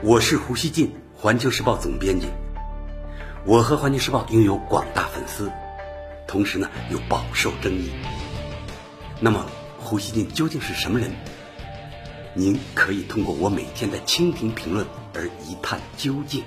我是胡锡进，环球时报总编辑。我和环球时报拥有广大粉丝，同时呢又饱受争议。那么，胡锡进究竟是什么人？您可以通过我每天的蜻蜓评论而一探究竟。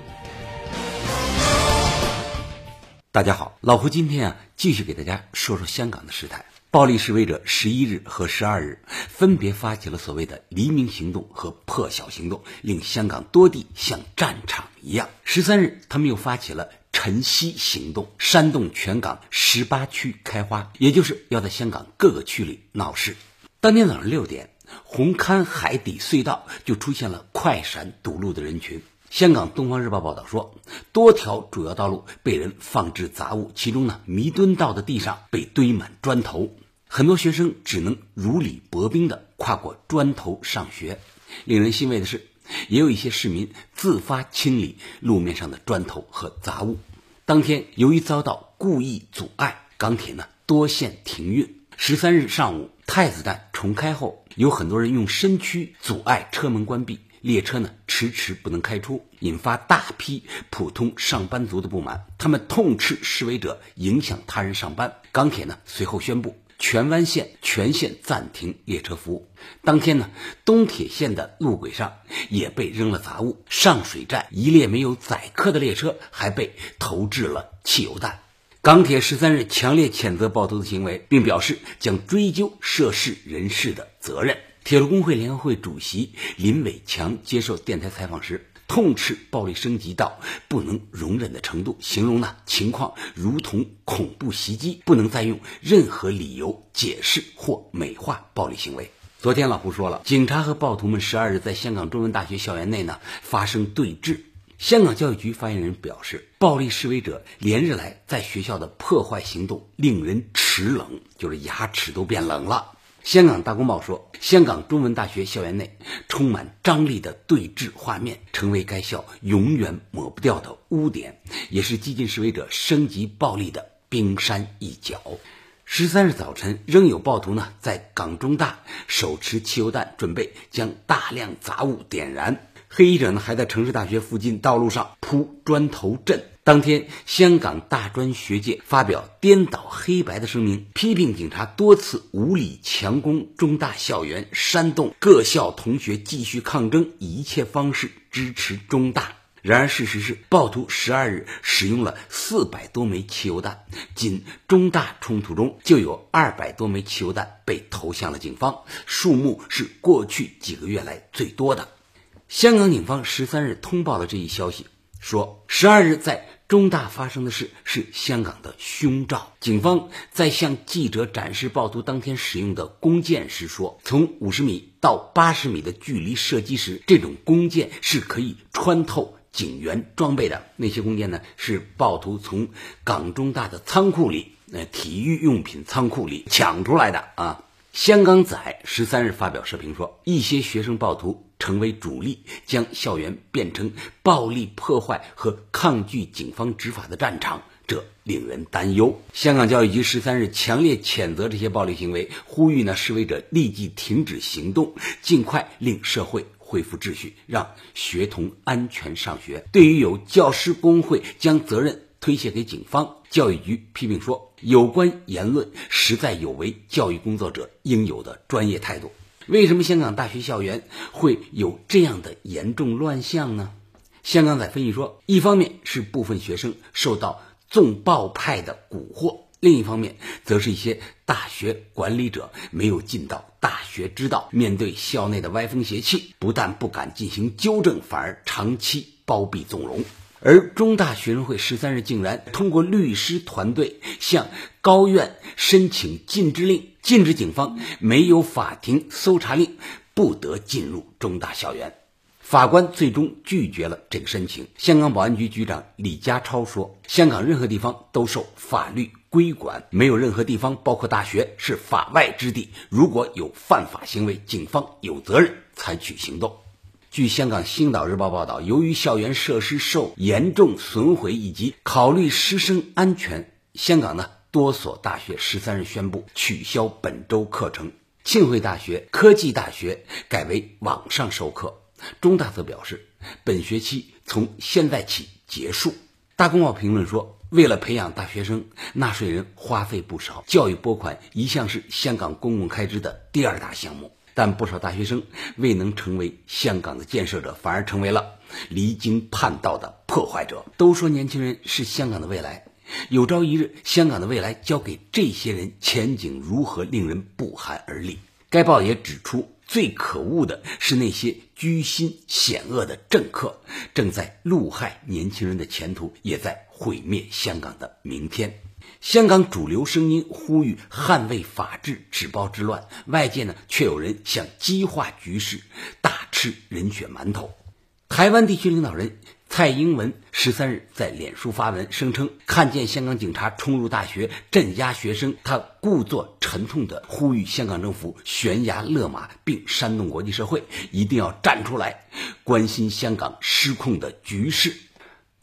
大家好，老胡今天啊继续给大家说说香港的事态。暴力示威者十一日和十二日分别发起了所谓的“黎明行动”和“破晓行动”，令香港多地像战场一样。十三日，他们又发起了“晨曦行动”，煽动全港十八区开花，也就是要在香港各个区里闹事。当天早上六点，红磡海底隧道就出现了快闪堵路的人群。香港《东方日报》报道说，多条主要道路被人放置杂物，其中呢，弥敦道的地上被堆满砖头。很多学生只能如履薄冰地跨过砖头上学。令人欣慰的是，也有一些市民自发清理路面上的砖头和杂物。当天，由于遭到故意阻碍，港铁呢多线停运。十三日上午，太子站重开后，有很多人用身躯阻碍车门关闭，列车呢迟迟不能开出，引发大批普通上班族的不满。他们痛斥示威者影响他人上班。港铁呢随后宣布。荃湾线全线暂停列车服务。当天呢，东铁线的路轨上也被扔了杂物。上水站一列没有载客的列车还被投掷了汽油弹。港铁十三日强烈谴责暴徒的行为，并表示将追究涉事人士的责任。铁路工会联合会主席林伟强接受电台采访时。痛斥暴力升级到不能容忍的程度，形容呢情况如同恐怖袭击，不能再用任何理由解释或美化暴力行为。昨天老胡说了，警察和暴徒们十二日在香港中文大学校园内呢发生对峙。香港教育局发言人表示，暴力示威者连日来在学校的破坏行动令人齿冷，就是牙齿都变冷了。香港大公报说，香港中文大学校园内充满张力的对峙画面，成为该校永远抹不掉的污点，也是激进示威者升级暴力的冰山一角。十三日早晨，仍有暴徒呢在港中大手持汽油弹，准备将大量杂物点燃。黑衣者呢还在城市大学附近道路上铺砖头阵。当天，香港大专学界发表颠倒黑白的声明，批评警察多次无理强攻中大校园，煽动各校同学继续抗争，以一切方式支持中大。然而，事实是，暴徒十二日使用了四百多枚汽油弹，仅中大冲突中就有二百多枚汽油弹被投向了警方，数目是过去几个月来最多的。香港警方十三日通报了这一消息。说，十二日在中大发生的事是香港的凶兆。警方在向记者展示暴徒当天使用的弓箭时说，从五十米到八十米的距离射击时，这种弓箭是可以穿透警员装备的。那些弓箭呢，是暴徒从港中大的仓库里，呃，体育用品仓库里抢出来的啊。香港仔十三日发表社评说，一些学生暴徒成为主力，将校园变成暴力破坏和抗拒警方执法的战场，这令人担忧。香港教育局十三日强烈谴责这些暴力行为，呼吁呢示威者立即停止行动，尽快令社会恢复秩序，让学童安全上学。对于有教师工会将责任推卸给警方，教育局批评说。有关言论实在有违教育工作者应有的专业态度。为什么香港大学校园会有这样的严重乱象呢？香港仔分析说，一方面是部分学生受到纵暴派的蛊惑，另一方面则是一些大学管理者没有尽到大学之道，面对校内的歪风邪气，不但不敢进行纠正，反而长期包庇纵容。而中大学生会十三日竟然通过律师团队向高院申请禁止令，禁止警方没有法庭搜查令不得进入中大校园。法官最终拒绝了这个申请。香港保安局局长李家超说：“香港任何地方都受法律规管，没有任何地方，包括大学，是法外之地。如果有犯法行为，警方有责任采取行动。”据香港《星岛日报》报道，由于校园设施受严重损毁，以及考虑师生安全，香港呢多所大学十三日宣布取消本周课程。庆惠大学、科技大学改为网上授课，中大则表示，本学期从现在起结束。大公报评论说，为了培养大学生，纳税人花费不少，教育拨款一向是香港公共开支的第二大项目。但不少大学生未能成为香港的建设者，反而成为了离经叛道的破坏者。都说年轻人是香港的未来，有朝一日香港的未来交给这些人，前景如何令人不寒而栗？该报也指出，最可恶的是那些居心险恶的政客，正在戮害年轻人的前途，也在毁灭香港的明天。香港主流声音呼吁捍卫法治、止暴制乱，外界呢却有人想激化局势，大吃人血馒头。台湾地区领导人蔡英文十三日在脸书发文，声称看见香港警察冲入大学镇压学生，他故作沉痛地呼吁香港政府悬崖勒马，并煽动国际社会一定要站出来，关心香港失控的局势。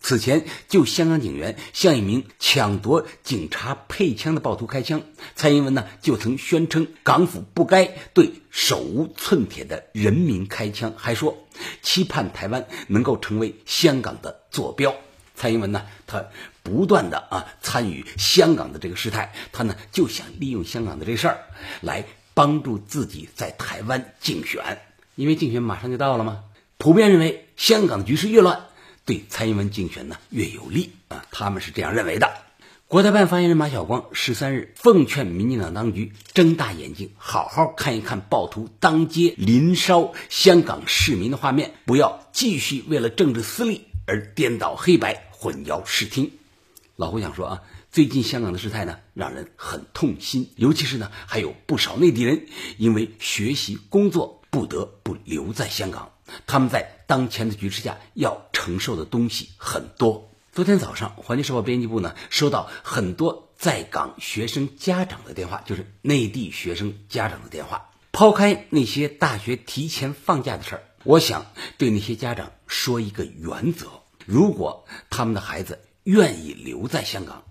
此前，就香港警员向一名抢夺警察配枪的暴徒开枪，蔡英文呢就曾宣称港府不该对手无寸铁的人民开枪，还说期盼台湾能够成为香港的坐标。蔡英文呢，他不断的啊参与香港的这个事态，他呢就想利用香港的这事儿来帮助自己在台湾竞选，因为竞选马上就到了嘛。普遍认为，香港的局势越乱。对蔡英文竞选呢越有利啊，他们是这样认为的。国台办发言人马晓光十三日奉劝民进党当局睁大眼睛，好好看一看暴徒当街淋烧香港市民的画面，不要继续为了政治私利而颠倒黑白、混淆视听。老胡想说啊，最近香港的事态呢让人很痛心，尤其是呢还有不少内地人因为学习工作不得不留在香港。他们在当前的局势下要承受的东西很多。昨天早上，环球时报编辑部呢收到很多在港学生家长的电话，就是内地学生家长的电话。抛开那些大学提前放假的事儿，我想对那些家长说一个原则：如果他们的孩子愿意留在香港，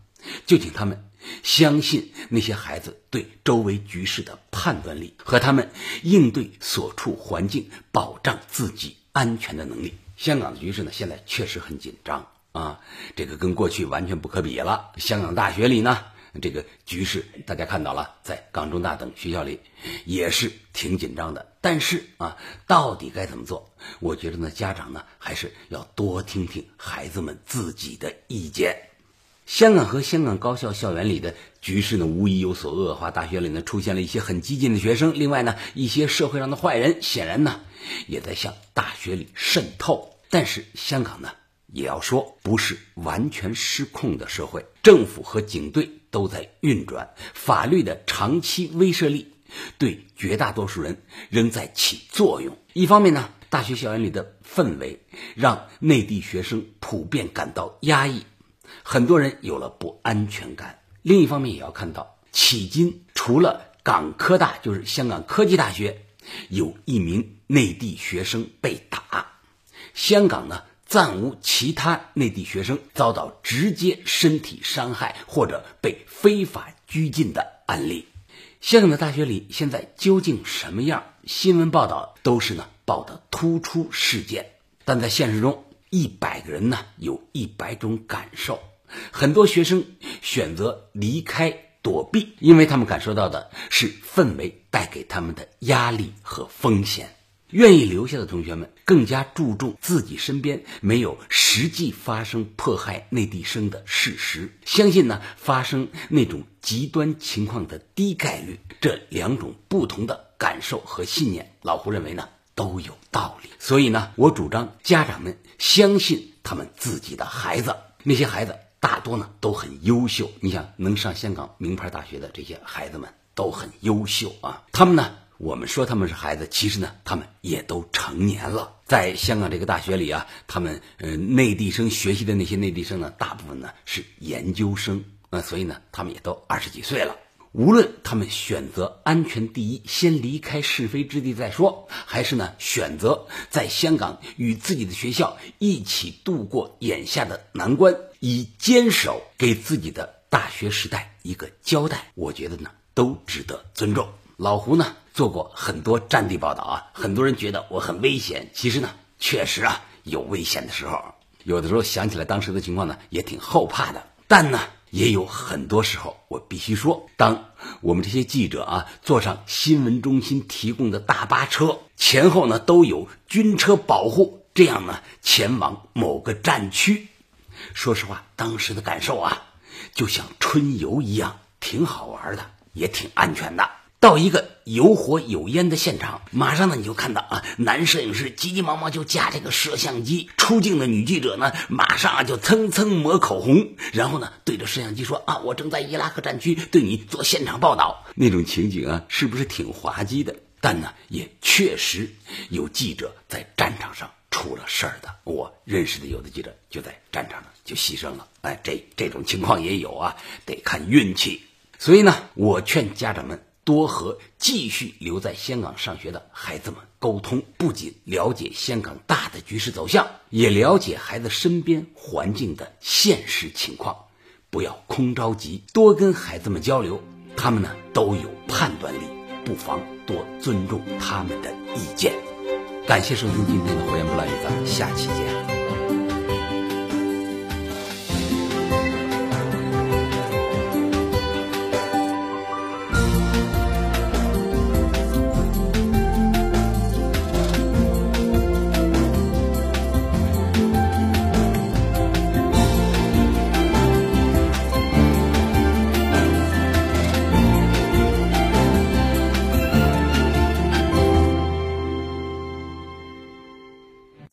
就请他们。相信那些孩子对周围局势的判断力和他们应对所处环境、保障自己安全的能力。香港的局势呢，现在确实很紧张啊，这个跟过去完全不可比了。香港大学里呢，这个局势大家看到了，在港中大等学校里也是挺紧张的。但是啊，到底该怎么做？我觉得呢，家长呢还是要多听听孩子们自己的意见。香港和香港高校校园里的局势呢，无疑有所恶化。大学里呢，出现了一些很激进的学生。另外呢，一些社会上的坏人，显然呢，也在向大学里渗透。但是香港呢，也要说不是完全失控的社会，政府和警队都在运转，法律的长期威慑力对绝大多数人仍在起作用。一方面呢，大学校园里的氛围让内地学生普遍感到压抑。很多人有了不安全感。另一方面，也要看到，迄今除了港科大，就是香港科技大学，有一名内地学生被打，香港呢暂无其他内地学生遭到直接身体伤害或者被非法拘禁的案例。香港的大学里现在究竟什么样？新闻报道都是呢报的突出事件，但在现实中。一百个人呢，有一百种感受。很多学生选择离开躲避，因为他们感受到的是氛围带给他们的压力和风险。愿意留下的同学们更加注重自己身边没有实际发生迫害内地生的事实，相信呢发生那种极端情况的低概率。这两种不同的感受和信念，老胡认为呢。都有道理，所以呢，我主张家长们相信他们自己的孩子。那些孩子大多呢都很优秀，你想能上香港名牌大学的这些孩子们都很优秀啊。他们呢，我们说他们是孩子，其实呢，他们也都成年了。在香港这个大学里啊，他们呃内地生学习的那些内地生呢，大部分呢是研究生啊，所以呢，他们也都二十几岁了。无论他们选择安全第一，先离开是非之地再说，还是呢选择在香港与自己的学校一起度过眼下的难关，以坚守给自己的大学时代一个交代，我觉得呢都值得尊重。老胡呢做过很多战地报道啊，很多人觉得我很危险，其实呢确实啊有危险的时候。有的时候想起来当时的情况呢，也挺后怕的。但呢，也有很多时候，我必须说，当我们这些记者啊坐上新闻中心提供的大巴车，前后呢都有军车保护，这样呢前往某个战区。说实话，当时的感受啊，就像春游一样，挺好玩的，也挺安全的。到一个有火有烟的现场，马上呢你就看到啊，男摄影师急急忙忙就架这个摄像机，出镜的女记者呢马上啊就蹭蹭抹口红，然后呢对着摄像机说啊，我正在伊拉克战区对你做现场报道。那种情景啊，是不是挺滑稽的？但呢，也确实有记者在战场上出了事儿的。我认识的有的记者就在战场上就牺牲了。哎，这这种情况也有啊，得看运气。所以呢，我劝家长们。多和继续留在香港上学的孩子们沟通，不仅了解香港大的局势走向，也了解孩子身边环境的现实情况。不要空着急，多跟孩子们交流，他们呢都有判断力，不妨多尊重他们的意见。感谢收听今天的《火焰不烂语》，咱们下期见。